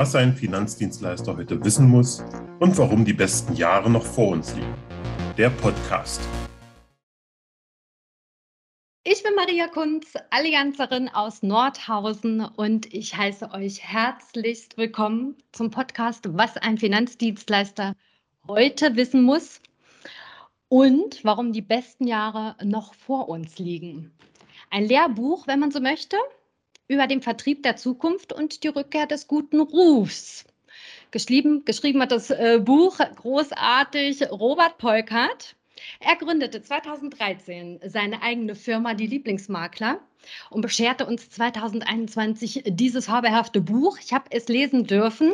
was ein Finanzdienstleister heute wissen muss und warum die besten Jahre noch vor uns liegen. Der Podcast. Ich bin Maria Kunz, Allianzerin aus Nordhausen und ich heiße euch herzlichst willkommen zum Podcast Was ein Finanzdienstleister heute wissen muss und warum die besten Jahre noch vor uns liegen. Ein Lehrbuch, wenn man so möchte, über den Vertrieb der Zukunft und die Rückkehr des guten Rufs. Geschrieben, geschrieben hat das äh, Buch großartig Robert Polkert. Er gründete 2013 seine eigene Firma, die Lieblingsmakler, und bescherte uns 2021 dieses fabelhafte Buch. Ich habe es lesen dürfen.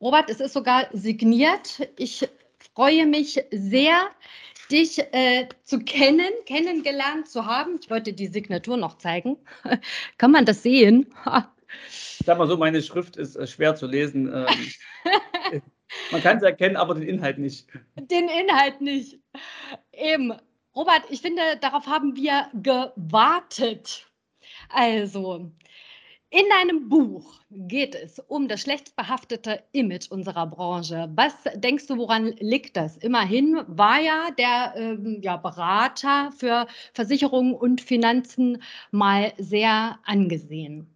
Robert, es ist sogar signiert. Ich freue mich sehr, dich äh, zu kennen, kennengelernt zu haben. Ich wollte die Signatur noch zeigen. Kann man das sehen? ich sag mal so, meine Schrift ist äh, schwer zu lesen. Ähm, man kann es erkennen, aber den Inhalt nicht. Den Inhalt nicht. Eben. Robert, ich finde, darauf haben wir gewartet. Also, in deinem Buch geht es um das schlecht behaftete Image unserer Branche. Was denkst du, woran liegt das? Immerhin war ja der ähm, ja, Berater für Versicherungen und Finanzen mal sehr angesehen.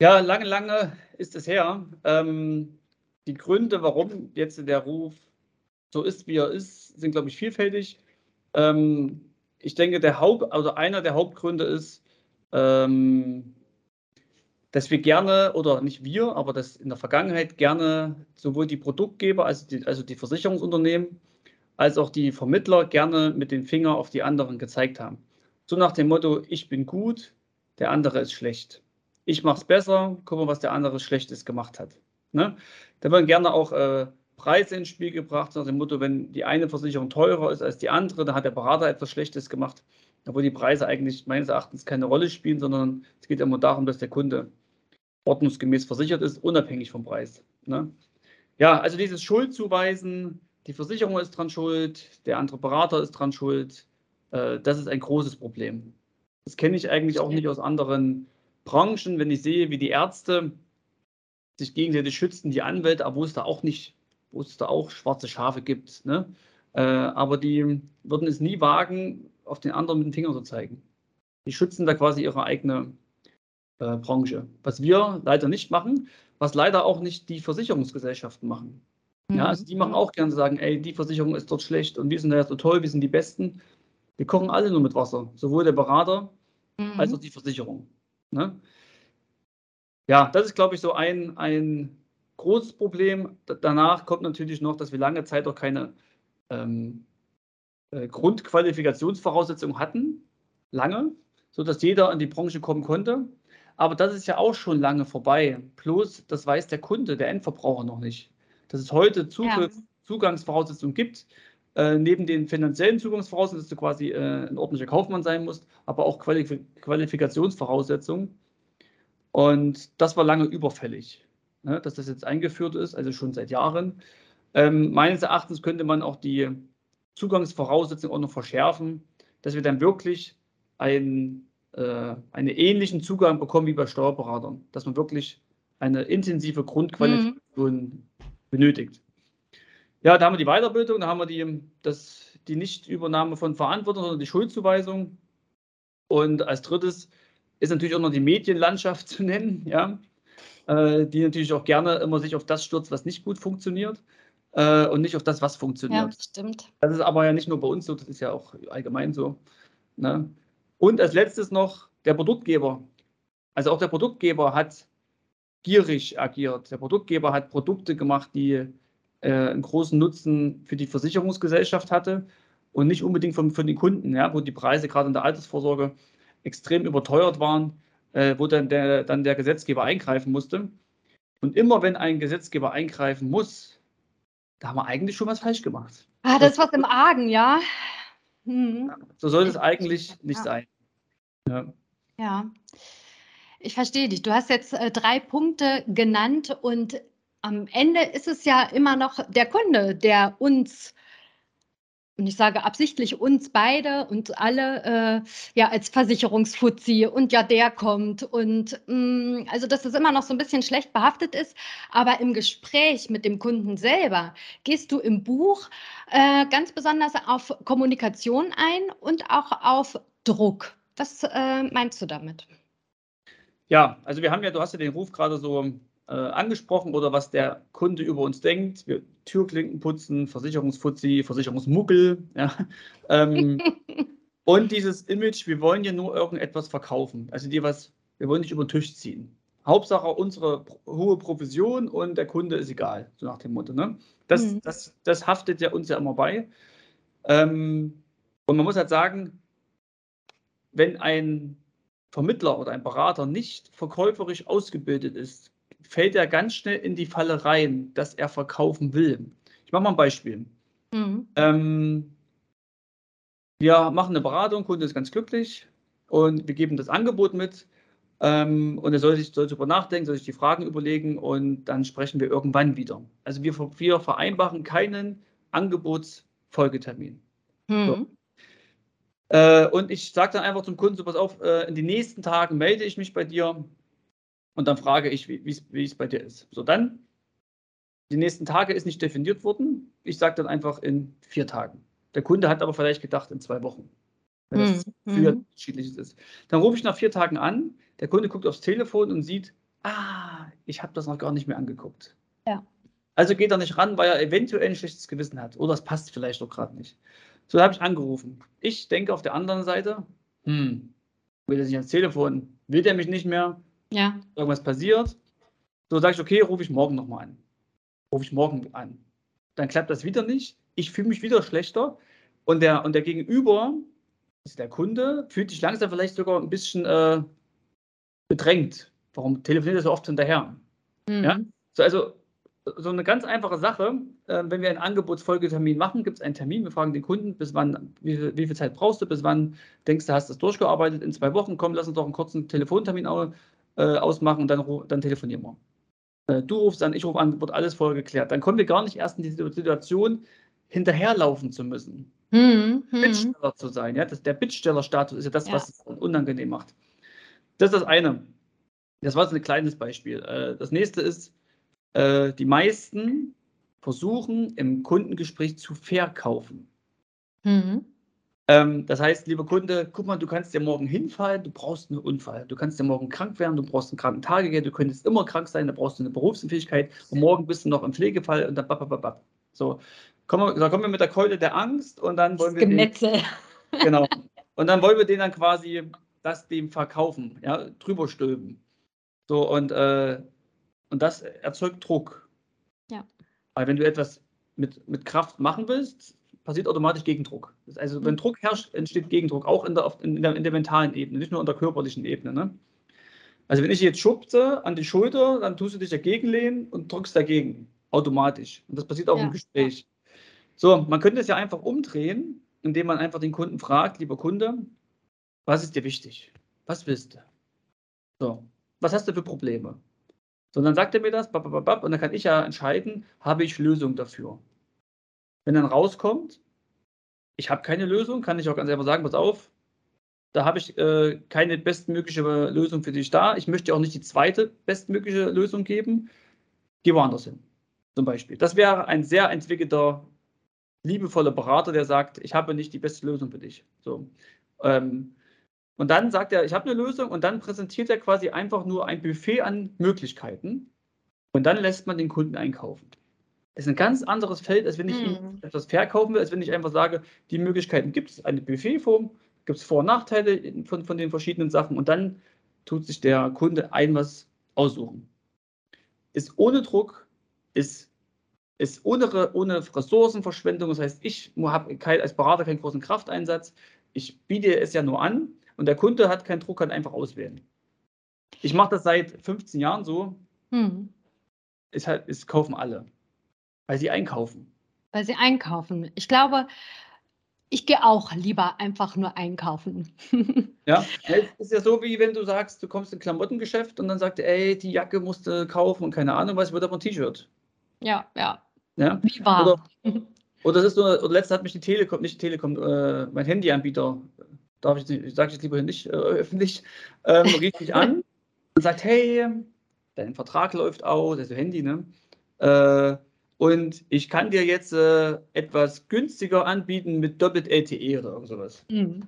Ja, lange, lange ist es her. Ähm, die Gründe, warum jetzt der Ruf so ist, wie er ist, sind, glaube ich, vielfältig. Ähm, ich denke, der Haupt, also einer der Hauptgründe ist, ähm, dass wir gerne, oder nicht wir, aber dass in der Vergangenheit gerne sowohl die Produktgeber, also die, also die Versicherungsunternehmen, als auch die Vermittler gerne mit dem Finger auf die anderen gezeigt haben. So nach dem Motto, ich bin gut, der andere ist schlecht. Ich mache es besser, guck mal, was der andere Schlechtes gemacht hat. Ne? Da werden gerne auch äh, Preise ins Spiel gebracht, nach dem Motto, wenn die eine Versicherung teurer ist als die andere, dann hat der Berater etwas Schlechtes gemacht obwohl die Preise eigentlich meines Erachtens keine Rolle spielen, sondern es geht immer darum, dass der Kunde ordnungsgemäß versichert ist, unabhängig vom Preis. Ne? Ja, also dieses Schuldzuweisen, die Versicherung ist dran schuld, der andere Berater ist dran schuld, äh, das ist ein großes Problem. Das kenne ich eigentlich auch nicht aus anderen Branchen, wenn ich sehe, wie die Ärzte sich gegenseitig schützen, die Anwälte, aber wo es da auch nicht, wo es da auch schwarze Schafe gibt. Ne? Äh, aber die würden es nie wagen, auf den anderen mit dem Finger zu zeigen. Die schützen da quasi ihre eigene äh, Branche. Was wir leider nicht machen, was leider auch nicht die Versicherungsgesellschaften machen. Mhm. Ja, also die machen auch gerne sagen, ey, die Versicherung ist dort schlecht und wir sind ja so toll, wir sind die Besten. Wir kochen alle nur mit Wasser, sowohl der Berater mhm. als auch die Versicherung. Ne? Ja, das ist, glaube ich, so ein, ein großes Problem. danach kommt natürlich noch, dass wir lange Zeit auch keine ähm, äh, Grundqualifikationsvoraussetzungen hatten, lange, sodass jeder in die Branche kommen konnte. Aber das ist ja auch schon lange vorbei. Bloß, das weiß der Kunde, der Endverbraucher noch nicht. Dass es heute Zugriff, ja. Zugangsvoraussetzungen gibt, äh, neben den finanziellen Zugangsvoraussetzungen, dass du quasi äh, ein ordentlicher Kaufmann sein musst, aber auch Qualif Qualifikationsvoraussetzungen. Und das war lange überfällig, ne, dass das jetzt eingeführt ist, also schon seit Jahren. Ähm, meines Erachtens könnte man auch die Zugangsvoraussetzungen auch noch verschärfen, dass wir dann wirklich ein, äh, einen ähnlichen Zugang bekommen wie bei Steuerberatern, dass man wirklich eine intensive Grundqualifikation mhm. benötigt. Ja, da haben wir die Weiterbildung, da haben wir die, das, die Nichtübernahme von Verantwortung, sondern die Schuldzuweisung. Und als drittes ist natürlich auch noch die Medienlandschaft zu nennen, ja, äh, die natürlich auch gerne immer sich auf das stürzt, was nicht gut funktioniert äh, und nicht auf das, was funktioniert. Ja, das stimmt. Das ist aber ja nicht nur bei uns so, das ist ja auch allgemein so. Ne? Und als letztes noch der Produktgeber. Also auch der Produktgeber hat gierig agiert. Der Produktgeber hat Produkte gemacht, die äh, einen großen Nutzen für die Versicherungsgesellschaft hatte und nicht unbedingt von, von den Kunden, ja, wo die Preise gerade in der Altersvorsorge extrem überteuert waren, äh, wo dann der, dann der Gesetzgeber eingreifen musste. Und immer wenn ein Gesetzgeber eingreifen muss, da haben wir eigentlich schon was falsch gemacht. Ah, das ist was im Argen, ja. Hm. So soll es eigentlich nicht ja. sein. Ja. ja. Ich verstehe dich. Du hast jetzt äh, drei Punkte genannt und am Ende ist es ja immer noch der Kunde, der uns und ich sage absichtlich uns beide und alle äh, ja als Versicherungsfuzzi und ja der kommt und mh, mm, also dass das immer noch so ein bisschen schlecht behaftet ist, aber im Gespräch mit dem Kunden selber gehst du im Buch äh, ganz besonders auf Kommunikation ein und auch auf Druck. Was äh, meinst du damit? Ja, also wir haben ja, du hast ja den Ruf gerade so äh, angesprochen oder was der Kunde über uns denkt. Wir Türklinken putzen, Versicherungsfuzzi, Versicherungsmuckel. Ja. Ähm, und dieses Image, wir wollen ja nur irgendetwas verkaufen. Also dir was, wir wollen nicht über den Tisch ziehen. Hauptsache unsere hohe Provision und der Kunde ist egal, so nach dem Motto. Ne? Das, mhm. das, das haftet ja uns ja immer bei. Ähm, und man muss halt sagen, wenn ein Vermittler oder ein Berater nicht verkäuferisch ausgebildet ist, fällt er ganz schnell in die Falle rein, dass er verkaufen will. Ich mache mal ein Beispiel. Mhm. Ähm, wir machen eine Beratung, Kunde ist ganz glücklich und wir geben das Angebot mit. Ähm, und er soll sich soll darüber nachdenken, soll sich die Fragen überlegen und dann sprechen wir irgendwann wieder. Also wir, wir vereinbaren keinen Angebotsfolgetermin. Mhm. So. Äh, und ich sage dann einfach zum Kunden, so pass auf, äh, in den nächsten Tagen melde ich mich bei dir und dann frage ich, wie es bei dir ist. So, dann, die nächsten Tage ist nicht definiert worden. Ich sage dann einfach in vier Tagen. Der Kunde hat aber vielleicht gedacht in zwei Wochen, wenn das mhm. für unterschiedliches ist. Dann rufe ich nach vier Tagen an, der Kunde guckt aufs Telefon und sieht, ah, ich habe das noch gar nicht mehr angeguckt. Ja. Also geht er nicht ran, weil er eventuell ein schlechtes Gewissen hat. Oder es passt vielleicht auch gerade nicht. So habe ich angerufen. Ich denke auf der anderen Seite, hm, will er sich ans Telefon, will der mich nicht mehr, ja. irgendwas passiert. So sage ich, okay, rufe ich morgen nochmal an. Rufe ich morgen an. Dann klappt das wieder nicht. Ich fühle mich wieder schlechter. Und der, und der Gegenüber, also der Kunde, fühlt sich langsam vielleicht sogar ein bisschen äh, bedrängt. Warum telefoniert er so oft hinterher? Mhm. Ja? So, also so eine ganz einfache Sache. Äh, wenn wir einen Angebotsfolgetermin machen, gibt es einen Termin. Wir fragen den Kunden, bis wann, wie, wie, viel Zeit brauchst du, bis wann denkst du, hast du das durchgearbeitet? In zwei Wochen, komm, lass uns doch einen kurzen Telefontermin äh, ausmachen und dann, dann telefonieren wir. Äh, du rufst an, ich rufe an, wird alles vorher geklärt. Dann kommen wir gar nicht erst in die Situation, hinterherlaufen zu müssen. Hm, hm. Bittsteller zu sein. Ja? Das, der Bittstellerstatus ist ja das, ja. was es unangenehm macht. Das ist das eine. Das war jetzt ein kleines Beispiel. Äh, das nächste ist, äh, die meisten versuchen im Kundengespräch zu verkaufen. Mhm. Ähm, das heißt, lieber Kunde, guck mal, du kannst ja morgen hinfallen, du brauchst einen Unfall. Du kannst ja morgen krank werden, du brauchst einen kranken Tagegeld, du könntest immer krank sein, da brauchst du eine Berufsunfähigkeit und morgen bist du noch im Pflegefall und dann babababab. So, kommen wir, da kommen wir mit der Keule der Angst und dann wollen wir. Gemetzel. Den, genau. Und dann wollen wir den dann quasi das dem verkaufen, ja, drüber stülpen. So, und, äh, und das erzeugt Druck. Ja. Weil wenn du etwas mit, mit Kraft machen willst, passiert automatisch Gegendruck. Also wenn mhm. Druck herrscht, entsteht Gegendruck, auch in der, in der, in der mentalen Ebene, nicht nur in der körperlichen Ebene. Ne? Also wenn ich jetzt schubse an die Schulter, dann tust du dich dagegen lehnen und drückst dagegen, automatisch. Und das passiert auch ja. im Gespräch. So, man könnte es ja einfach umdrehen, indem man einfach den Kunden fragt, lieber Kunde, was ist dir wichtig? Was willst du? So, was hast du für Probleme? So, dann sagt er mir das, und dann kann ich ja entscheiden, habe ich Lösung dafür. Wenn dann rauskommt, ich habe keine Lösung, kann ich auch ganz einfach sagen, pass auf, da habe ich äh, keine bestmögliche Lösung für dich da. Ich möchte auch nicht die zweite bestmögliche Lösung geben. Geh woanders hin, zum Beispiel. Das wäre ein sehr entwickelter, liebevoller Berater, der sagt, ich habe nicht die beste Lösung für dich. So. Ähm, und dann sagt er, ich habe eine Lösung und dann präsentiert er quasi einfach nur ein Buffet an Möglichkeiten und dann lässt man den Kunden einkaufen ist ein ganz anderes Feld, als wenn ich mhm. etwas verkaufen will, als wenn ich einfach sage, die Möglichkeiten gibt es, eine Buffetform, gibt es Vor- und Nachteile von, von den verschiedenen Sachen und dann tut sich der Kunde ein was aussuchen. Ist ohne Druck, ist, ist ohne, ohne Ressourcenverschwendung, das heißt, ich habe als Berater keinen großen Krafteinsatz, ich biete es ja nur an und der Kunde hat keinen Druck, kann einfach auswählen. Ich mache das seit 15 Jahren so. Mhm. Ist halt, es kaufen alle. Weil sie einkaufen. Weil sie einkaufen. Ich glaube, ich gehe auch lieber einfach nur einkaufen. ja, es ist ja so, wie wenn du sagst, du kommst in ein Klamottengeschäft und dann sagt er, ey, die Jacke musst du kaufen und keine Ahnung was, wird aber ein T-Shirt. Ja, ja. ja? Wie war. Oder, Oder das ist nur, oder letzte hat mich die Telekom, nicht die Telekom, äh, mein Handyanbieter, darf ich, nicht- sage ich jetzt lieber nicht äh, öffentlich, ähm, rief mich an und sagt, hey, dein Vertrag läuft aus, also Handy, ne? Äh, und ich kann dir jetzt äh, etwas günstiger anbieten mit doppelt LTE oder irgend sowas. Mhm.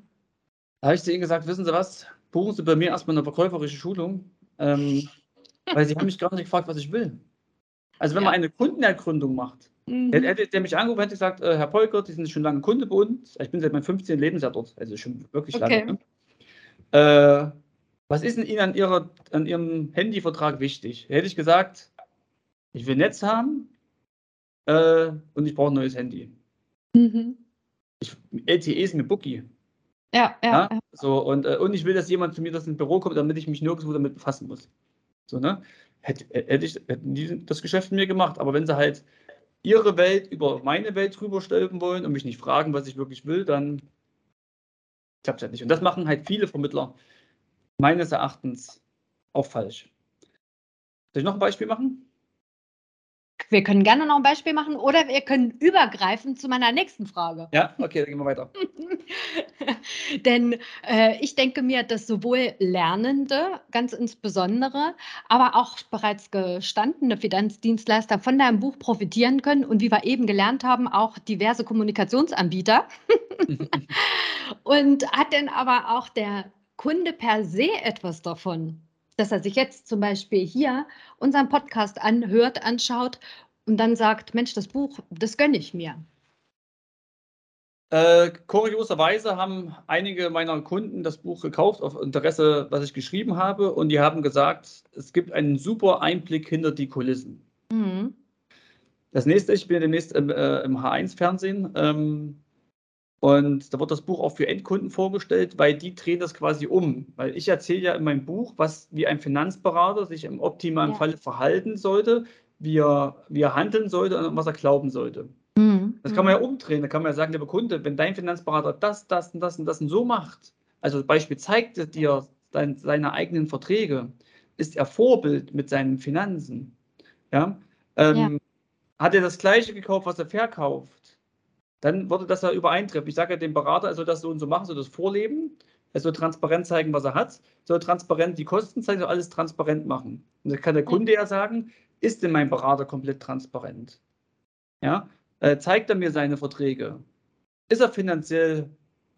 Da habe ich zu ihnen gesagt, wissen Sie was, buchen Sie bei mir erstmal eine verkäuferische Schulung, ähm, weil Sie haben mich gar nicht gefragt, was ich will. Also wenn Ja. man eine Kundenergründung macht, Mhm. Hätte, der mich angerufen, hätte gesagt, äh, Herr Polkert, Sie sind schon lange Kunde bei uns. Ich bin seit meinem 15. Lebensjahr dort, also schon wirklich Okay. lange. Ne? Äh, was ist denn Ihnen an, Ihrer, an Ihrem Handyvertrag wichtig? Hätte ich gesagt, ich will Netz haben äh, und ich brauche ein neues Handy. Mhm. Ich, LTE ist mir Bookie. Ja, ja, Ja? So, und, äh, und ich will, dass jemand zu mir das ins Büro kommt, damit ich mich nirgendwo damit befassen muss. So, ne? Hätte, hätte ich, hätten die das Geschäft mit mir gemacht, aber wenn sie halt ihre Welt über meine Welt drüber stülpen wollen und mich nicht fragen, was ich wirklich will, dann klappt es halt nicht. Und das machen halt viele Vermittler meines Erachtens auch falsch. Soll ich noch ein Beispiel machen? Wir können gerne noch ein Beispiel machen oder wir können übergreifen zu meiner nächsten Frage. Ja, okay, dann gehen wir weiter. Denn äh, ich denke mir, dass sowohl Lernende ganz insbesondere, aber auch bereits gestandene Finanzdienstleister von deinem Buch profitieren können und wie wir eben gelernt haben, auch diverse Kommunikationsanbieter. und hat denn aber auch der Kunde per se etwas davon, dass er sich jetzt zum Beispiel hier unseren Podcast anhört, anschaut und dann sagt, Mensch, das Buch, das gönne ich mir. Äh, kurioserweise haben einige meiner Kunden das Buch gekauft auf Interesse, was ich geschrieben habe, und die haben gesagt, es gibt einen super Einblick hinter die Kulissen. Mhm. Das nächste, ich bin ja demnächst im, äh, im H1-Fernsehen ähm, und da wird das Buch auch für Endkunden vorgestellt, weil die drehen das quasi um. Weil ich erzähle ja in meinem Buch, was wie ein Finanzberater sich im optimalen Ja. Falle verhalten sollte, wie er, wie er handeln sollte und was er glauben sollte. Mhm. Das kann man ja umdrehen. Da kann man ja sagen, lieber Kunde, wenn dein Finanzberater das, das und das und das und so macht, also Beispiel zeigt dir dein, seine eigenen Verträge, ist er Vorbild mit seinen Finanzen. Ja? Ähm, Ja. Hat er das Gleiche gekauft, was er verkauft, dann würde das ja übereintreffen. Ich sage ja dem Berater, er soll das so und so machen, soll das vorleben, er soll transparent zeigen, was er hat, soll transparent die Kosten zeigen, soll alles transparent machen. Und dann kann der Kunde ja sagen, ist denn mein Berater komplett transparent? Ja, äh, zeigt er mir seine Verträge? Ist er finanziell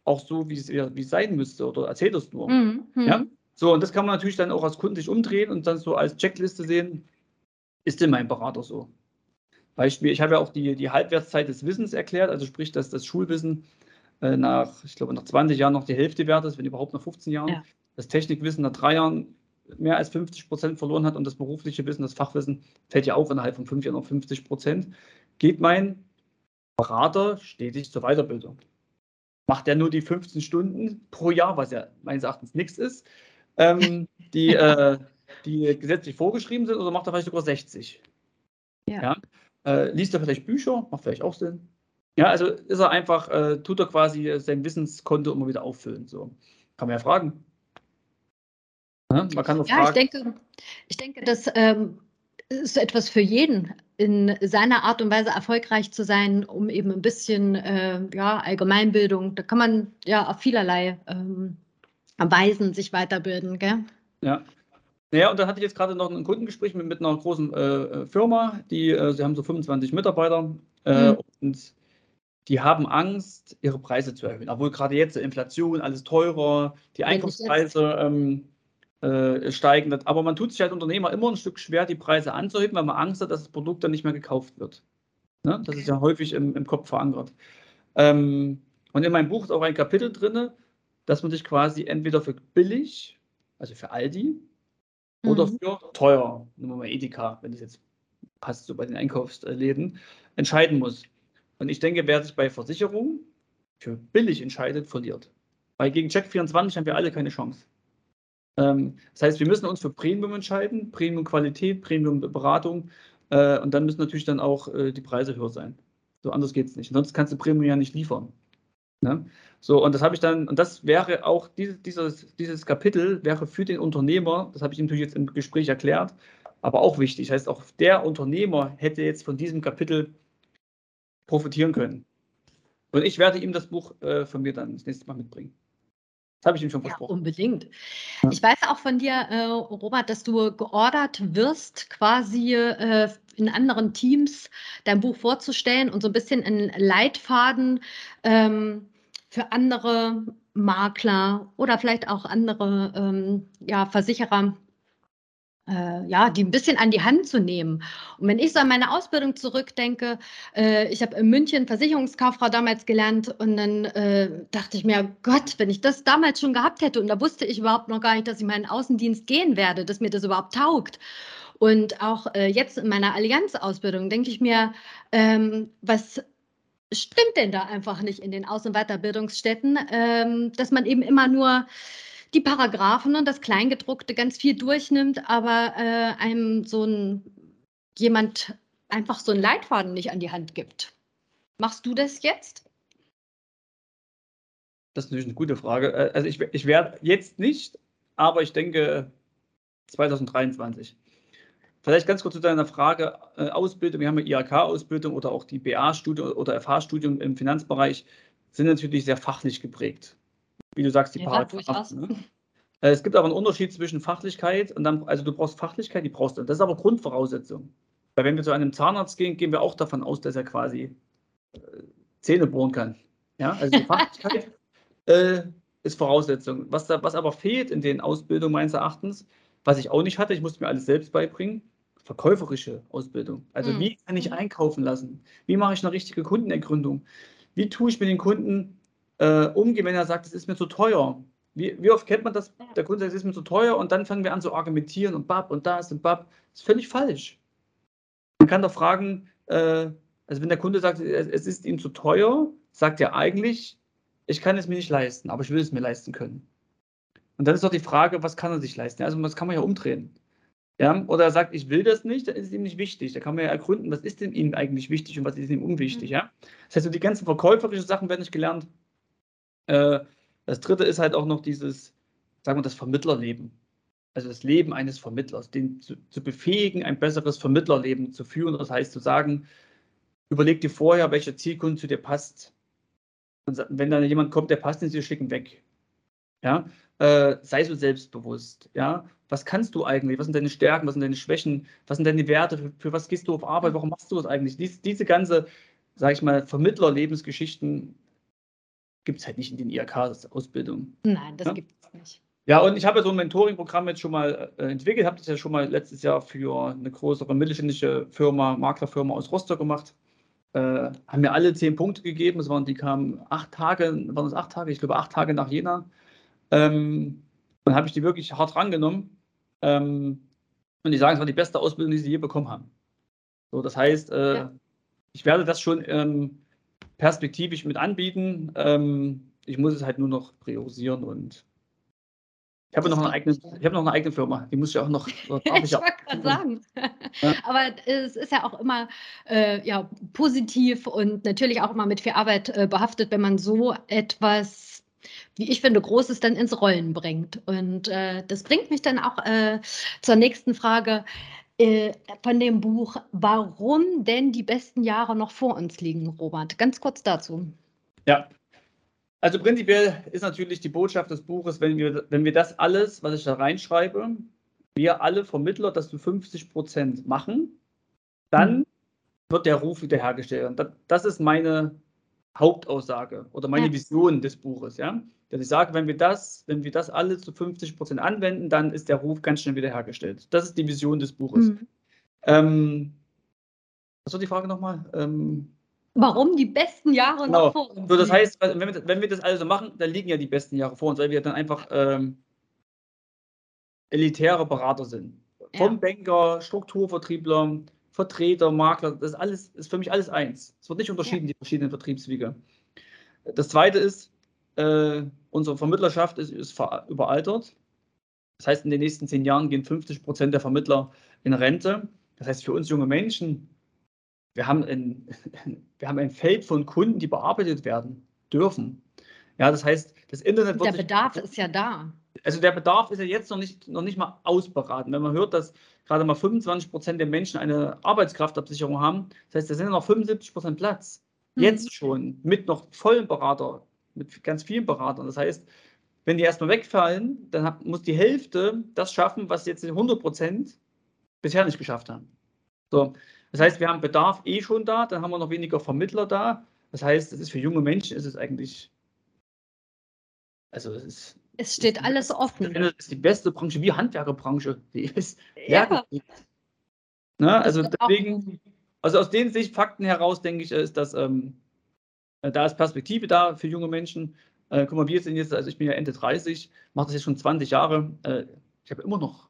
auch so, wie es, wie es sein müsste oder erzählt er es nur? Mhm. Mhm. Ja? So, und das kann man natürlich dann auch als Kunde sich umdrehen und dann so als Checkliste sehen, ist denn mein Berater so? Beispiel, ich habe ja auch die, die Halbwertszeit des Wissens erklärt, also sprich, dass das Schulwissen äh, nach, ich glaube, nach 20 Jahren noch die Hälfte wert ist, wenn überhaupt nach 15 Jahren. Ja. Das Technikwissen nach drei Jahren mehr als 50 Prozent verloren hat und das berufliche Wissen, das Fachwissen, fällt ja auch innerhalb von fünf Jahren auf 50 Prozent. Geht mein Berater stetig zur Weiterbildung. Macht er nur die 15 Stunden pro Jahr, was ja meines Erachtens nichts ist, ähm, die, äh, die gesetzlich vorgeschrieben sind, oder macht er vielleicht sogar 60? Ja. Ja? Äh, liest er vielleicht Bücher? Macht vielleicht auch Sinn. Ja, also ist er einfach, äh, tut er quasi sein Wissenskonto immer wieder auffüllen. So. Kann man ja fragen. Ja, man kann doch Ja, ich fragen. denke, ich denke, das ähm, ist etwas für jeden, in seiner Art und Weise erfolgreich zu sein, um eben ein bisschen äh, ja, Allgemeinbildung, da kann man ja auf vielerlei ähm, Weisen sich weiterbilden, gell? Ja. Naja, und dann hatte ich jetzt gerade noch ein Kundengespräch mit, mit einer großen äh, Firma, die, äh, sie haben so 25 Mitarbeiter äh, Mhm. und die haben Angst, ihre Preise zu erhöhen. Obwohl gerade jetzt Inflation, alles teurer, die ich Einkaufspreise ähm, äh, steigen. Aber man tut sich als Unternehmer immer ein Stück schwer, die Preise anzuheben, weil man Angst hat, dass das Produkt dann nicht mehr gekauft wird. Ne? Das ist ja häufig im, im Kopf verankert. Ähm, und in meinem Buch ist auch ein Kapitel drin, dass man sich quasi entweder für billig, also für Aldi, oder Mhm. für teuer, nehmen wir mal Edeka, wenn das jetzt passt, so bei den Einkaufsläden, entscheiden muss. Und ich denke, wer sich bei Versicherungen für billig entscheidet, verliert. Weil gegen Check24 haben wir alle keine Chance. Ähm, das heißt, wir müssen uns für Premium entscheiden, Premium-Qualität, Premium-Beratung äh, und dann müssen natürlich dann auch äh, die Preise höher sein. So anders geht es nicht. Sonst kannst du Premium ja nicht liefern. Ne? So, und das habe ich dann, und das wäre auch, dieses, dieses, dieses Kapitel wäre für den Unternehmer, das habe ich ihm natürlich jetzt im Gespräch erklärt, aber auch wichtig. Das heißt, auch der Unternehmer hätte jetzt von diesem Kapitel profitieren können. Und ich werde ihm das Buch äh, von mir dann das nächste Mal mitbringen. Das habe ich ihm schon versprochen. Ja, unbedingt. Ja. Ich weiß auch von dir, äh, Robert, dass du geordert wirst, quasi äh, in anderen Teams dein Buch vorzustellen und so ein bisschen einen Leitfaden ähm, für andere Makler oder vielleicht auch andere ähm, ja, Versicherer äh, ja, die ein bisschen an die Hand zu nehmen. Und wenn ich so an meine Ausbildung zurückdenke, äh, ich habe in München Versicherungskauffrau damals gelernt und dann äh, dachte ich mir, Gott, wenn ich das damals schon gehabt hätte und da wusste ich überhaupt noch gar nicht, dass ich meinen Außendienst gehen werde, dass mir das überhaupt taugt. Und auch äh, jetzt in meiner Allianz-Ausbildung denke ich mir, ähm, was stimmt denn da einfach nicht in den Aus- und Weiterbildungsstätten, ähm, dass man eben immer nur die Paragraphen und das Kleingedruckte ganz viel durchnimmt, aber äh, einem so ein jemand einfach so einen Leitfaden nicht an die Hand gibt. Machst du das jetzt? Das ist natürlich eine gute Frage. Äh, also ich, ich werde jetzt nicht, aber ich denke 2023. Vielleicht ganz kurz zu deiner Frage äh, Ausbildung. Wir haben ja IHK-Ausbildung oder auch die BA-Studium oder FH-Studium im Finanzbereich sind natürlich sehr fachlich geprägt wie du sagst, die ja, Paragraphen. Ne? Äh, es gibt aber einen Unterschied zwischen Fachlichkeit und dann, also du brauchst Fachlichkeit, die brauchst du. Das ist aber Grundvoraussetzung. Weil wenn wir zu einem Zahnarzt gehen, gehen wir auch davon aus, dass er quasi äh, Zähne bohren kann. Ja, also die Fachlichkeit äh, ist Voraussetzung. Was, da, was aber fehlt in den Ausbildungen meines Erachtens, was ich auch nicht hatte, ich musste mir alles selbst beibringen, verkäuferische Ausbildung. Also mhm. wie kann ich einkaufen lassen? Wie mache ich eine richtige Kundenergründung? Wie tue ich mit den Kunden äh, umgehen, wenn er sagt, es ist mir zu teuer. Wie, wie, oft kennt man das? Der Kunde sagt, es ist mir zu teuer und dann fangen wir an zu argumentieren und bab und das und bab. Das ist völlig falsch. Man kann doch fragen, äh, also wenn der Kunde sagt, es ist ihm zu teuer, sagt er eigentlich, ich kann es mir nicht leisten, aber ich will es mir leisten können. Und dann ist doch die Frage, was kann er sich leisten? Also das kann man ja umdrehen. Ja, oder er sagt, ich will das nicht, dann ist es ihm nicht wichtig. Da kann man ja ergründen, was ist denn ihm eigentlich wichtig und was ist ihm unwichtig. Mhm. Ja? Das heißt, so die ganzen verkäuferischen Sachen werden nicht gelernt. Äh, das dritte ist halt auch noch dieses, sagen wir, das Vermittlerleben. Also das Leben eines Vermittlers, den zu, zu befähigen, ein besseres Vermittlerleben zu führen. Das heißt zu sagen, überleg dir vorher, welcher Zielkunde zu dir passt. Und wenn dann jemand kommt, der passt nicht, wir schicken weg. Ja, äh, sei so selbstbewusst. Ja, was kannst du eigentlich? Was sind deine Stärken? Was sind deine Schwächen? Was sind deine Werte? Für, für was gehst du auf Arbeit? Warum machst du das eigentlich? Dies, diese ganze, sage ich mal, Vermittler-Lebensgeschichten gibt es halt nicht in den IHK-Ausbildungen. Nein, das ja? gibt es nicht. Ja, und ich habe so ein Mentoring-Programm jetzt schon mal äh, entwickelt, habe das ja schon mal letztes Jahr für eine größere mittelständische Firma, Maklerfirma aus Rostock gemacht. Äh, haben mir alle zehn Punkte gegeben. Es waren, die kamen acht Tage, waren es acht Tage, ich glaube acht Tage nach Jena. Ähm, dann habe ich die wirklich hart rangenommen. Ähm, und die sagen, es war die beste Ausbildung, die sie je bekommen haben. So, das heißt, äh, ja. ich werde das schon ähm, perspektivisch mit anbieten. Ähm, ich muss es halt nur noch priorisieren und ich habe noch eine eigene, ich habe noch eine eigene Firma, die muss ich auch noch. ich wollte gerade sagen. Ja. Aber es ist ja auch immer äh, ja, positiv und natürlich auch immer mit viel Arbeit äh, behaftet, wenn man so etwas, wie ich finde, Großes dann ins Rollen bringt. Und äh, das bringt mich dann auch äh, zur nächsten Frage. Äh, von dem Buch Warum denn die besten Jahre noch vor uns liegen, Robert. Ganz kurz dazu. Ja, also prinzipiell ist natürlich die Botschaft des Buches, wenn wir, wenn wir das alles, was ich da reinschreibe, wir alle Vermittler das zu 50 Prozent machen, dann mhm. wird der Ruf wiederhergestellt. Und das, das ist meine Hauptaussage oder meine ja. Vision des Buches. Ja? Dass ich sage, wenn wir das, wenn wir das alle zu 50 Prozent anwenden, dann ist der Ruf ganz schnell wiederhergestellt. Das ist die Vision des Buches. Mhm. Ähm, was war die Frage nochmal? Ähm, Warum die besten Jahre genau. noch vor uns? So, das heißt, wenn wir, wenn wir das alles so machen, dann liegen ja die besten Jahre vor uns, weil wir dann einfach ähm, elitäre Berater sind. Vom ja. Banker, Strukturvertriebler, Vertreter, Makler, das ist alles, ist für mich alles eins. Es wird nicht unterschieden, ja. die verschiedenen Vertriebswege. Das zweite ist, äh, unsere Vermittlerschaft ist, ist überaltert. Das heißt, in den nächsten zehn Jahren gehen 50 Prozent der Vermittler in Rente. Das heißt, für uns junge Menschen, wir haben ein, wir haben ein Feld von Kunden, die bearbeitet werden dürfen. Ja, das heißt, das Internet wird. Der Bedarf ist ja da. Also der Bedarf ist ja jetzt noch nicht, noch nicht mal ausberaten. Wenn man hört, dass gerade mal 25 Prozent der Menschen eine Arbeitskraftabsicherung haben, das heißt, da sind ja noch 75 Prozent Platz. Jetzt schon mit noch vollen Berater, mit ganz vielen Beratern. Das heißt, wenn die erstmal wegfallen, dann muss die Hälfte das schaffen, was jetzt 100 Prozent bisher nicht geschafft haben. So, das heißt, wir haben Bedarf eh schon da, dann haben wir noch weniger Vermittler da. Das heißt, es ist für junge Menschen ist es eigentlich, also es ist. Es steht alles offen. Das ist die beste Branche, wie Handwerkerbranche. Die ist ja. Ne, also deswegen, also aus den Sichtfakten heraus denke ich, ist das, ähm, da ist Perspektive da für junge Menschen. Äh, guck mal, wir sind jetzt, also ich bin ja Ende 30, mache das jetzt schon 20 Jahre. Äh, ich habe immer noch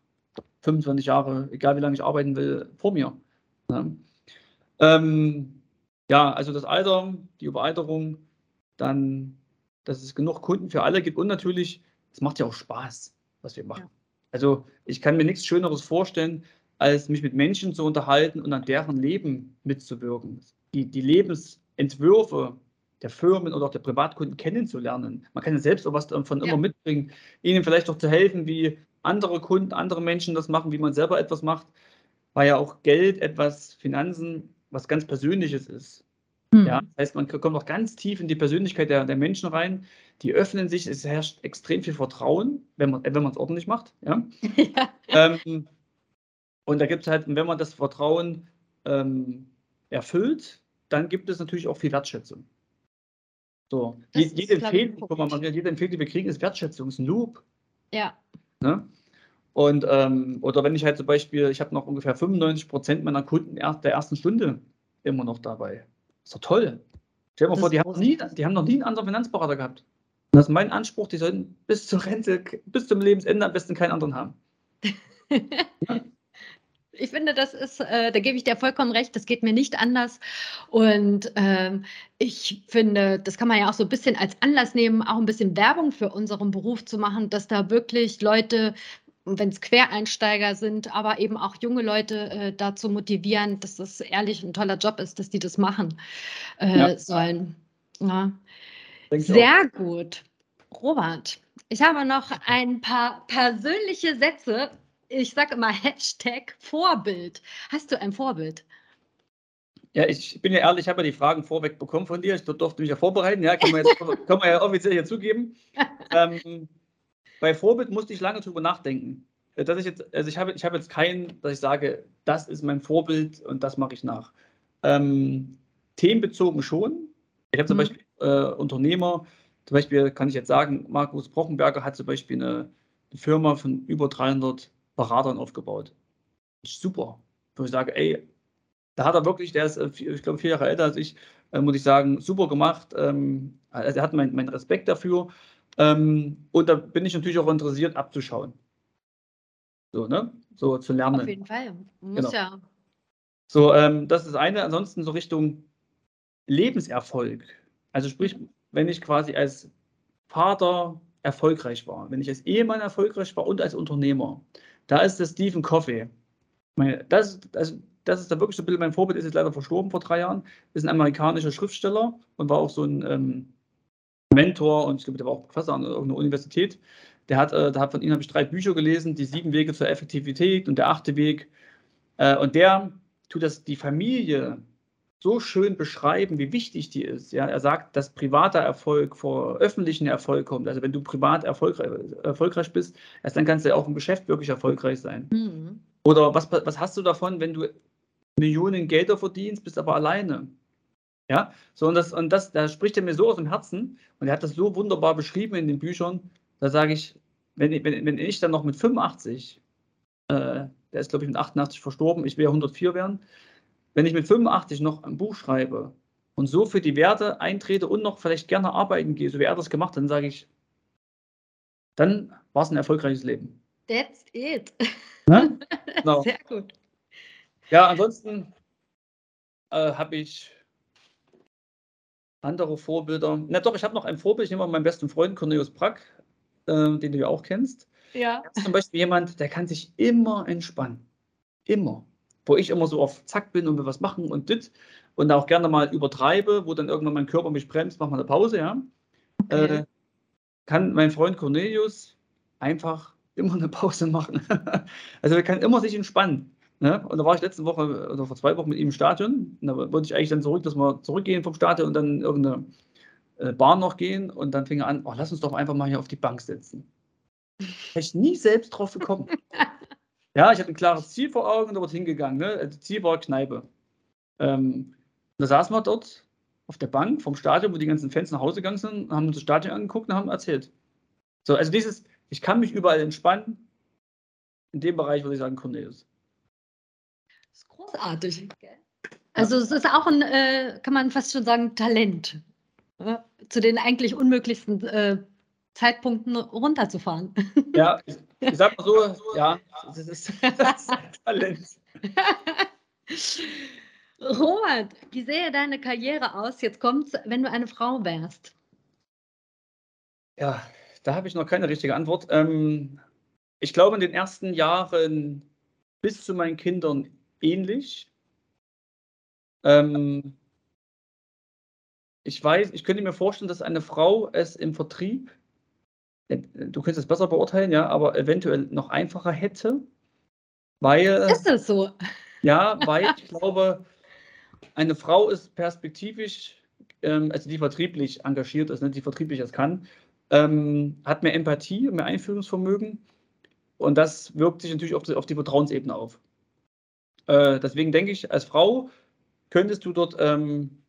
25 Jahre, egal wie lange ich arbeiten will, vor mir. Ja, ähm, ja also das Alter, die Überalterung, dann, dass es genug Kunden für alle gibt und natürlich, es macht ja auch Spaß, was wir machen. Ja. Also ich kann mir nichts Schöneres vorstellen, als mich mit Menschen zu unterhalten und an deren Leben mitzuwirken. Die, die Lebensentwürfe der Firmen oder auch der Privatkunden kennenzulernen. Man kann ja selbst auch was davon ja. immer mitbringen, ihnen vielleicht auch zu helfen, wie andere Kunden, andere Menschen das machen, wie man selber etwas macht, weil ja auch Geld etwas, Finanzen, was ganz Persönliches ist. Mhm. Ja, das heißt, man kommt auch ganz tief in die Persönlichkeit der, der Menschen rein. Die öffnen sich, es herrscht extrem viel Vertrauen, wenn man wenn es ordentlich macht. Ja. ja. Ähm, und da gibt es halt, wenn man das Vertrauen ähm, erfüllt, dann gibt es natürlich auch viel Wertschätzung. So, das jede, Empfehlung, jede Empfehlung, die wir kriegen, ist Wertschätzung, ist ein Loop. Ja. Ne? Und, ähm, oder wenn ich halt zum Beispiel, ich habe noch ungefähr 95 Prozent meiner Kunden der ersten Stunde immer noch dabei. Ist doch toll. Stell dir mal vor, die haben, nie, die haben noch nie einen anderen Finanzberater gehabt. Das ist mein Anspruch, die sollten bis zur Rente, bis zum Lebensende am besten keinen anderen haben. Ich finde, das ist, äh, da gebe ich dir vollkommen recht, das geht mir nicht anders. Und ähm, ich finde, das kann man ja auch so ein bisschen als Anlass nehmen, auch ein bisschen Werbung für unseren Beruf zu machen, dass da wirklich Leute, wenn es Quereinsteiger sind, aber eben auch junge Leute äh, dazu motivieren, dass das ehrlich ein toller Job ist, dass die das machen äh, ja. sollen. Ja. Sehr gut. Robert, ich habe noch ein paar persönliche Sätze ich sage immer Hashtag Vorbild. Hast du ein Vorbild? Ja, ich bin ja ehrlich, ich habe ja die Fragen vorweg bekommen von dir. Ich durfte mich ja vorbereiten, ja, kann man, jetzt, kann man ja offiziell hier zugeben. Ähm, bei Vorbild musste ich lange drüber nachdenken. Dass ich jetzt, also ich habe, ich habe jetzt keinen, dass ich sage, das ist mein Vorbild und das mache ich nach. Ähm, themenbezogen schon. Ich habe zum mhm. Beispiel äh, Unternehmer, zum Beispiel kann ich jetzt sagen, Markus Brochenberger hat zum Beispiel eine, eine Firma von über 300 Beratern aufgebaut. Super. Wo ich sage, ey, da hat er wirklich, der ist, äh, ich glaube, vier Jahre älter als ich, äh, muss ich sagen, super gemacht. Ähm, also er hat meinen mein Respekt dafür. Ähm, und da bin ich natürlich auch interessiert, abzuschauen. So, ne? So zu lernen. Auf jeden Fall. Muss genau. ja. So, ähm, das ist eine. Ansonsten so Richtung Lebenserfolg. Also sprich, wenn ich quasi als Vater erfolgreich war, wenn ich als Ehemann erfolgreich war und als Unternehmer, da ist der Stephen Coffey. Das, das, das ist da wirklich so ein bisschen mein Vorbild, ist jetzt leider verstorben vor drei Jahren, ist ein amerikanischer Schriftsteller und war auch so ein ähm, Mentor und ich glaube, der war auch Professor an irgendeiner Universität. Der hat, äh, da hat von ihm habe ich drei Bücher gelesen, die sieben Wege zur Effektivität und der achte Weg. Äh, und der tut das die Familie so schön beschreiben, wie wichtig die ist. Ja, er sagt, dass privater Erfolg vor öffentlichen Erfolg kommt. Also wenn du privat erfolgreich, erfolgreich bist, erst dann kannst du ja auch im Geschäft wirklich erfolgreich sein. Mhm. Oder was, was hast du davon, wenn du Millionen Gelder verdienst, bist aber alleine? Ja, so und das, und das, da spricht er mir so aus dem Herzen und er hat das so wunderbar beschrieben in den Büchern. Da sage ich, wenn, wenn, wenn ich dann noch mit 85, äh, der ist glaube ich mit 88 verstorben, ich will 104 werden, wenn ich mit 85 noch ein Buch schreibe und so für die Werte eintrete und noch vielleicht gerne arbeiten gehe, so wie er das gemacht hat, dann sage ich, dann war es ein erfolgreiches Leben. That's it. Ne? Genau. Sehr gut. Ja, ansonsten äh, habe ich andere Vorbilder. Na doch, ich habe noch ein Vorbild. Ich nehme mal meinen besten Freund Cornelius Brack, äh, den du ja auch kennst. Ja. Er ist zum Beispiel jemand, der kann sich immer entspannen. Immer wo ich immer so auf Zack bin und will was machen und dit und auch gerne mal übertreibe, wo dann irgendwann mein Körper mich bremst, mach mal eine Pause, ja. Okay. Äh, kann mein Freund Cornelius einfach immer eine Pause machen. also er kann immer sich entspannen. Ne? Und da war ich letzte Woche oder vor zwei Wochen mit ihm im Stadion. Und da wollte ich eigentlich dann zurück, dass wir zurückgehen vom Stadion und dann irgendeine äh, Bahn noch gehen. Und dann fing er an, oh, lass uns doch einfach mal hier auf die Bank setzen. Hätte ich nie selbst drauf gekommen. ja, ich hatte ein klares Ziel vor Augen und da wird hingegangen. Ne? Das Ziel war Kneipe. Ähm, da saßen wir dort auf der Bank vom Stadion, wo die ganzen Fans nach Hause gegangen sind, haben uns das Stadion angeguckt und haben erzählt. So, also dieses, ich kann mich überall entspannen. In dem Bereich würde ich sagen, Cornelius. Das ist großartig. Also es ist auch ein, äh, kann man fast schon sagen, Talent. Ja? Zu den eigentlich unmöglichsten äh, Zeitpunkten runterzufahren. Ja, ich, sag mal so, ja, das ist, das ist ein Talent. Robert, wie sähe deine Karriere aus? Jetzt kommt's, wenn du eine Frau wärst. Ja, da habe ich noch keine richtige Antwort. Ähm, ich glaube, in den ersten Jahren bis zu meinen Kindern ähnlich. Ähm, ich weiß, ich könnte mir vorstellen, dass eine Frau es im Vertrieb, du könntest es besser beurteilen, ja, aber eventuell noch einfacher hätte, weil. Ist das so? Ja, weil ich glaube, eine Frau ist perspektivisch, ähm, also die vertrieblich engagiert ist, ne, die vertrieblich es kann, ähm, hat mehr Empathie, mehr Einführungsvermögen und das wirkt sich natürlich auf die, auf die Vertrauensebene auf. Äh, deswegen denke ich, als Frau könntest du dort ähm,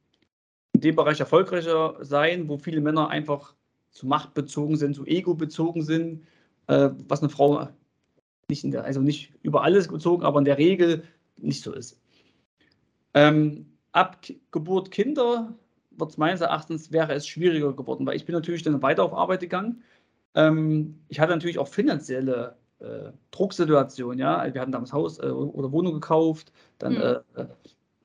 in dem Bereich erfolgreicher sein, wo viele Männer einfach zu machtbezogen sind, zu ego-bezogen sind, äh, was eine Frau nicht der, also nicht über alles bezogen, aber in der Regel nicht so ist. Ähm, ab Geburt Kinder wird es meines Erachtens wäre es schwieriger geworden, weil ich bin natürlich dann weiter auf Arbeit gegangen. Ähm, ich hatte natürlich auch finanzielle äh, Drucksituationen, ja. Wir hatten damals Haus äh, oder Wohnung gekauft, dann mhm. äh,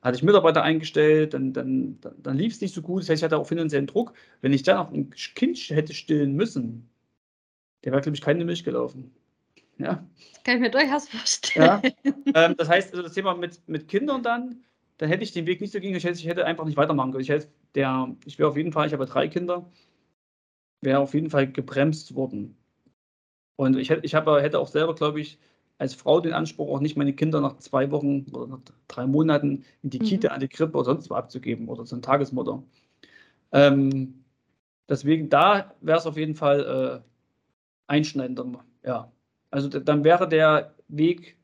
hatte ich Mitarbeiter eingestellt, dann, dann, dann, dann lief es nicht so gut. Das heißt, ich hatte auch finanziellen Druck. Wenn ich dann auch ein Kind hätte stillen müssen, der wäre, glaube ich, keine Milch gelaufen. Ja. Das kann ich mir durchaus vorstellen. Ja. Ähm, das heißt, also das Thema mit, mit Kindern dann, dann hätte ich den Weg nicht so. Ich hätte, ich hätte einfach nicht weitermachen können. Ich, hätte der, ich wäre auf jeden Fall, ich habe drei Kinder, wäre auf jeden Fall gebremst worden. Und ich, hätte, ich habe, hätte auch selber, glaube ich, als Frau den Anspruch, auch nicht meine Kinder nach zwei Wochen oder nach drei Monaten in die mhm. Kita, an die Krippe oder sonst wo abzugeben oder zur Tagesmutter. Ähm, deswegen, da wäre es auf jeden Fall äh, einschneidender. Ja. Also dann wäre der Weg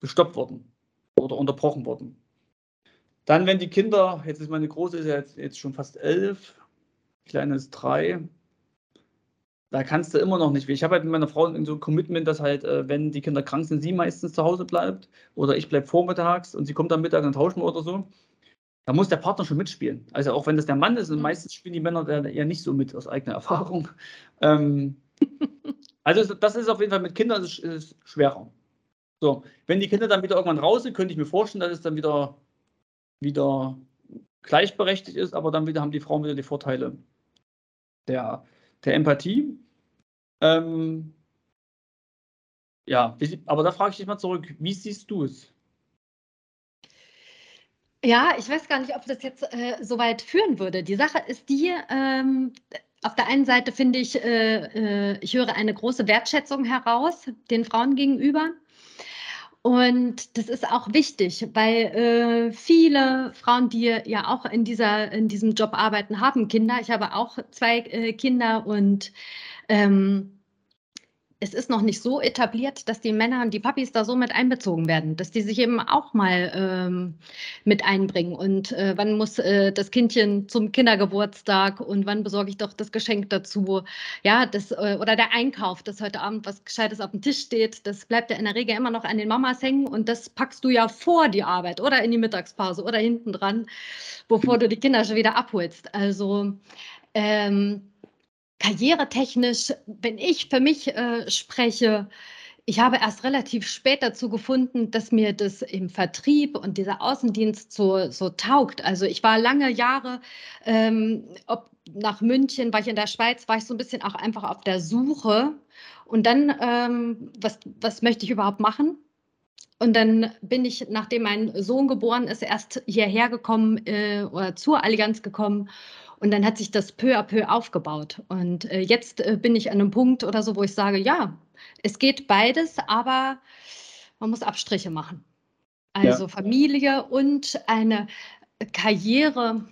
gestoppt worden oder unterbrochen worden. Dann, wenn die Kinder, jetzt ist meine Große ist ja jetzt, jetzt schon fast elf, Kleine ist drei, da kannst du immer noch nicht. Ich habe halt mit meiner Frau so ein Commitment, dass halt, äh, wenn die Kinder krank sind, sie meistens zu Hause bleibt oder ich bleibe vormittags und sie kommt am Mittag, dann tauschen wir oder so. Da muss der Partner schon mitspielen. Also auch wenn das der Mann ist, und meistens spielen die Männer da ja nicht so mit aus eigener Erfahrung. Ähm, also das ist auf jeden Fall mit Kindern ist, ist schwerer. So, wenn die Kinder dann wieder irgendwann raus sind, könnte ich mir vorstellen, dass es dann wieder, wieder gleichberechtigt ist, aber dann wieder haben die Frauen wieder die Vorteile der, der Empathie. Ähm, ja, aber da frage ich dich mal zurück, wie siehst du es? Ja, ich weiß gar nicht, ob das jetzt äh, so weit führen würde. Die Sache ist die, ähm, auf der einen Seite finde ich, äh, äh, ich höre eine große Wertschätzung heraus den Frauen gegenüber. Und das ist auch wichtig, weil äh, viele Frauen, die ja auch in, dieser, in diesem Job arbeiten, haben Kinder. Ich habe auch zwei äh, Kinder und ähm, es ist noch nicht so etabliert, dass die Männer und die Papis da so mit einbezogen werden, dass die sich eben auch mal ähm, mit einbringen. Und äh, wann muss äh, das Kindchen zum Kindergeburtstag und wann besorge ich doch das Geschenk dazu? Ja, das, äh, oder der Einkauf, dass heute Abend was Gescheites auf dem Tisch steht, das bleibt ja in der Regel immer noch an den Mamas hängen und das packst du ja vor die Arbeit oder in die Mittagspause oder hinten dran, bevor du die Kinder schon wieder abholst. Also ähm, karrieretechnisch, wenn ich für mich äh, spreche, ich habe erst relativ spät dazu gefunden, dass mir das im Vertrieb und dieser Außendienst so, so taugt. Also ich war lange Jahre, ähm, ob nach München, war ich in der Schweiz, war ich so ein bisschen auch einfach auf der Suche. Und dann, ähm, was, was möchte ich überhaupt machen? Und dann bin ich, nachdem mein Sohn geboren ist, erst hierher gekommen äh, oder zur Allianz gekommen und dann hat sich das peu à peu aufgebaut. Und äh, jetzt äh, bin ich an einem Punkt oder so, wo ich sage, ja, es geht beides, aber man muss Abstriche machen. Also ja. Familie und eine Karriere,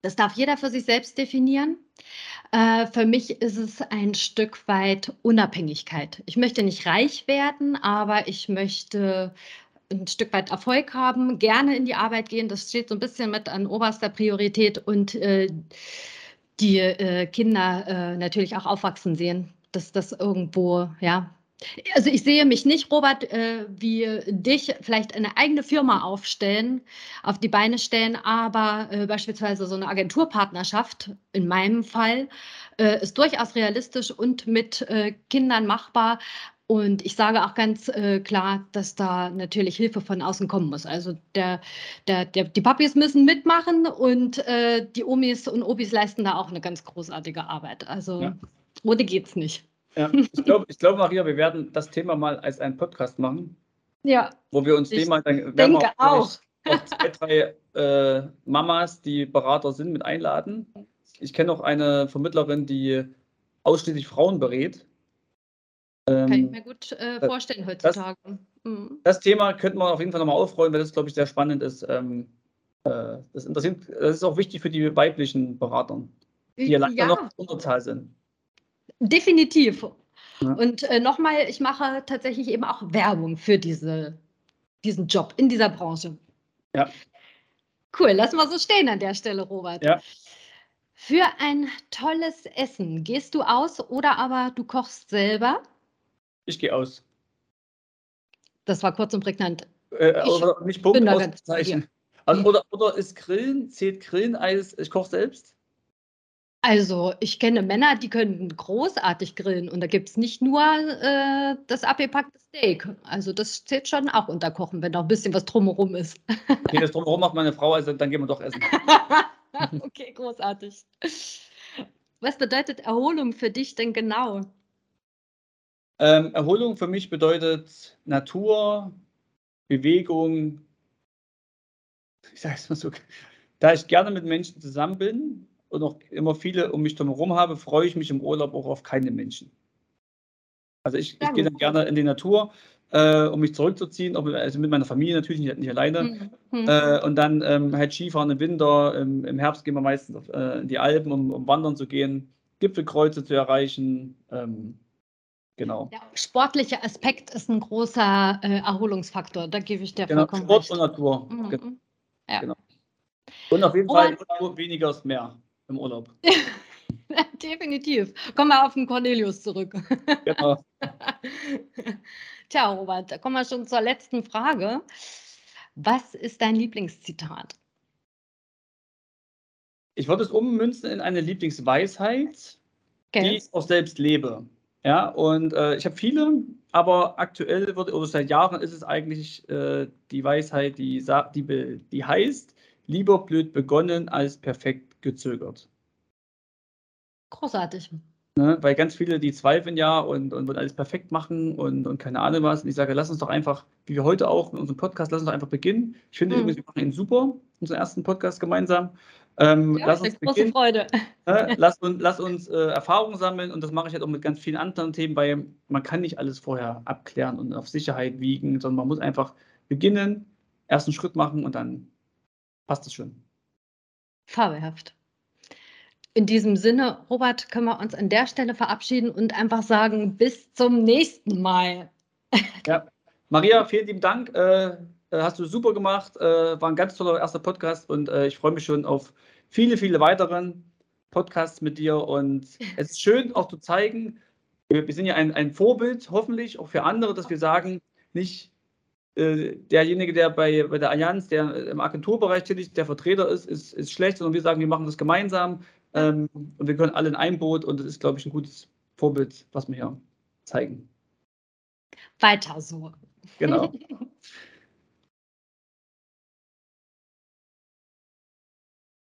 das darf jeder für sich selbst definieren. Äh, für mich ist es ein Stück weit Unabhängigkeit. Ich möchte nicht reich werden, aber ich möchte ein Stück weit Erfolg haben, gerne in die Arbeit gehen. Das steht so ein bisschen mit an oberster Priorität und äh, die äh, Kinder äh, natürlich auch aufwachsen sehen, dass das irgendwo, ja. Also ich sehe mich nicht, Robert, äh, wie dich vielleicht eine eigene Firma aufstellen, auf die Beine stellen, aber äh, beispielsweise so eine Agenturpartnerschaft in meinem Fall äh, ist durchaus realistisch und mit Kindern machbar. Und ich sage auch ganz äh, klar, dass da natürlich Hilfe von außen kommen muss. Also der, der, der, die Papis müssen mitmachen und äh, die Omis und Obis leisten da auch eine ganz großartige Arbeit. Also ja. ohne geht's nicht. Ja, ich glaube, glaub, Maria, wir werden das Thema mal als einen Podcast machen. Ja. Wo wir uns Thema dann denke auch. auch zwei, drei äh, Mamas, die Berater sind, mit einladen. Ich kenne auch eine Vermittlerin, die ausschließlich Frauen berät. Kann ich ähm, mir gut äh, vorstellen heutzutage. Das, mhm. das, Thema könnte man auf jeden Fall nochmal aufrollen, weil das, glaube ich, sehr spannend ist. Ähm, äh, das, interessiert, das ist auch wichtig für die weiblichen Berater, die ja leider noch Unterzahl sind. Definitiv. Ja. Und äh, nochmal, ich mache tatsächlich eben auch Werbung für diese, diesen Job in dieser Branche. Ja. Cool, lass mal so stehen an der Stelle, Robert. Ja. Für ein tolles Essen gehst du aus oder aber du kochst selber? Ich gehe aus. Das war kurz und prägnant. Äh, oder nicht Punkt, Auszeichen. Also, oder, oder ist Grillen, zählt Grillen als ich koche selbst? Also, ich kenne Männer, die können großartig grillen und da gibt es nicht nur äh, das abgepackte Steak. Also, das zählt schon auch unter Kochen, wenn da ein bisschen was drumherum ist. Okay, das drumherum macht meine Frau, also dann gehen wir doch essen. okay, großartig. Was bedeutet Erholung für dich denn genau? Ähm, Erholung für mich bedeutet Natur, Bewegung. Ich sage es mal so, da ich gerne mit Menschen zusammen bin und auch immer viele um mich herum habe, freue ich mich im Urlaub auch auf keine Menschen. Also ich, ich gehe dann gerne in die Natur, äh, um mich zurückzuziehen, auch mit, also mit meiner Familie natürlich, nicht, nicht alleine. Mhm. Äh, und dann ähm, halt Skifahren im Winter, im, im Herbst gehen wir meistens auf, äh, in die Alpen, um, um, wandern zu gehen, Gipfelkreuze zu erreichen. Ähm, Genau. Der sportliche Aspekt ist ein großer äh, Erholungsfaktor. Da gebe ich dir genau, vollkommen Sport recht. und Natur. Mhm. Genau. Ja. Genau. Und auf jeden Fall Urlaub, weniger ist mehr im Urlaub. Definitiv. Kommen wir auf den Cornelius zurück. Genau. Tja, Robert, da kommen wir schon zur letzten Frage. Was ist dein Lieblingszitat? Ich würde es ummünzen in eine Lieblingsweisheit, okay. die ich auch selbst lebe. Ja, und äh, ich habe viele, aber aktuell wird, oder seit Jahren ist es eigentlich äh, die Weisheit, die, die, die heißt, lieber blöd begonnen als perfekt gezögert. Großartig. Ne? Weil ganz viele, die zweifeln ja und, und wollen alles perfekt machen und, und keine Ahnung was. Und ich sage, lass uns doch einfach, wie wir heute auch in unserem Podcast, lass uns doch einfach beginnen. Ich finde mhm. übrigens, wir machen ihn super, unseren ersten Podcast gemeinsam. Ähm, ja, lass uns große Freude. Äh, lass, uns, lass uns äh, Erfahrungen sammeln und das mache ich halt auch mit ganz vielen anderen Themen, weil man kann nicht alles vorher abklären und auf Sicherheit wiegen, sondern man muss einfach beginnen, ersten Schritt machen und dann passt es schon. Fabelhaft. In diesem Sinne, Robert, können wir uns an der Stelle verabschieden und einfach sagen, bis zum nächsten Mal. Ja, Maria, vielen lieben Dank. Äh, hast du super gemacht. Äh, war ein ganz toller erster Podcast und äh, ich freue mich schon auf viele, viele weiteren Podcasts mit dir. Und es ist schön auch zu zeigen, wir, wir sind ja ein, ein Vorbild, hoffentlich auch für andere, dass wir sagen, nicht äh, derjenige, der bei, bei der Allianz, der im Agenturbereich tätig der Vertreter ist, ist, ist schlecht, sondern wir sagen, wir machen das gemeinsam ähm, und wir können alle in ein Boot und das ist, glaube ich, ein gutes Vorbild, was wir hier zeigen. Weiter so. Genau.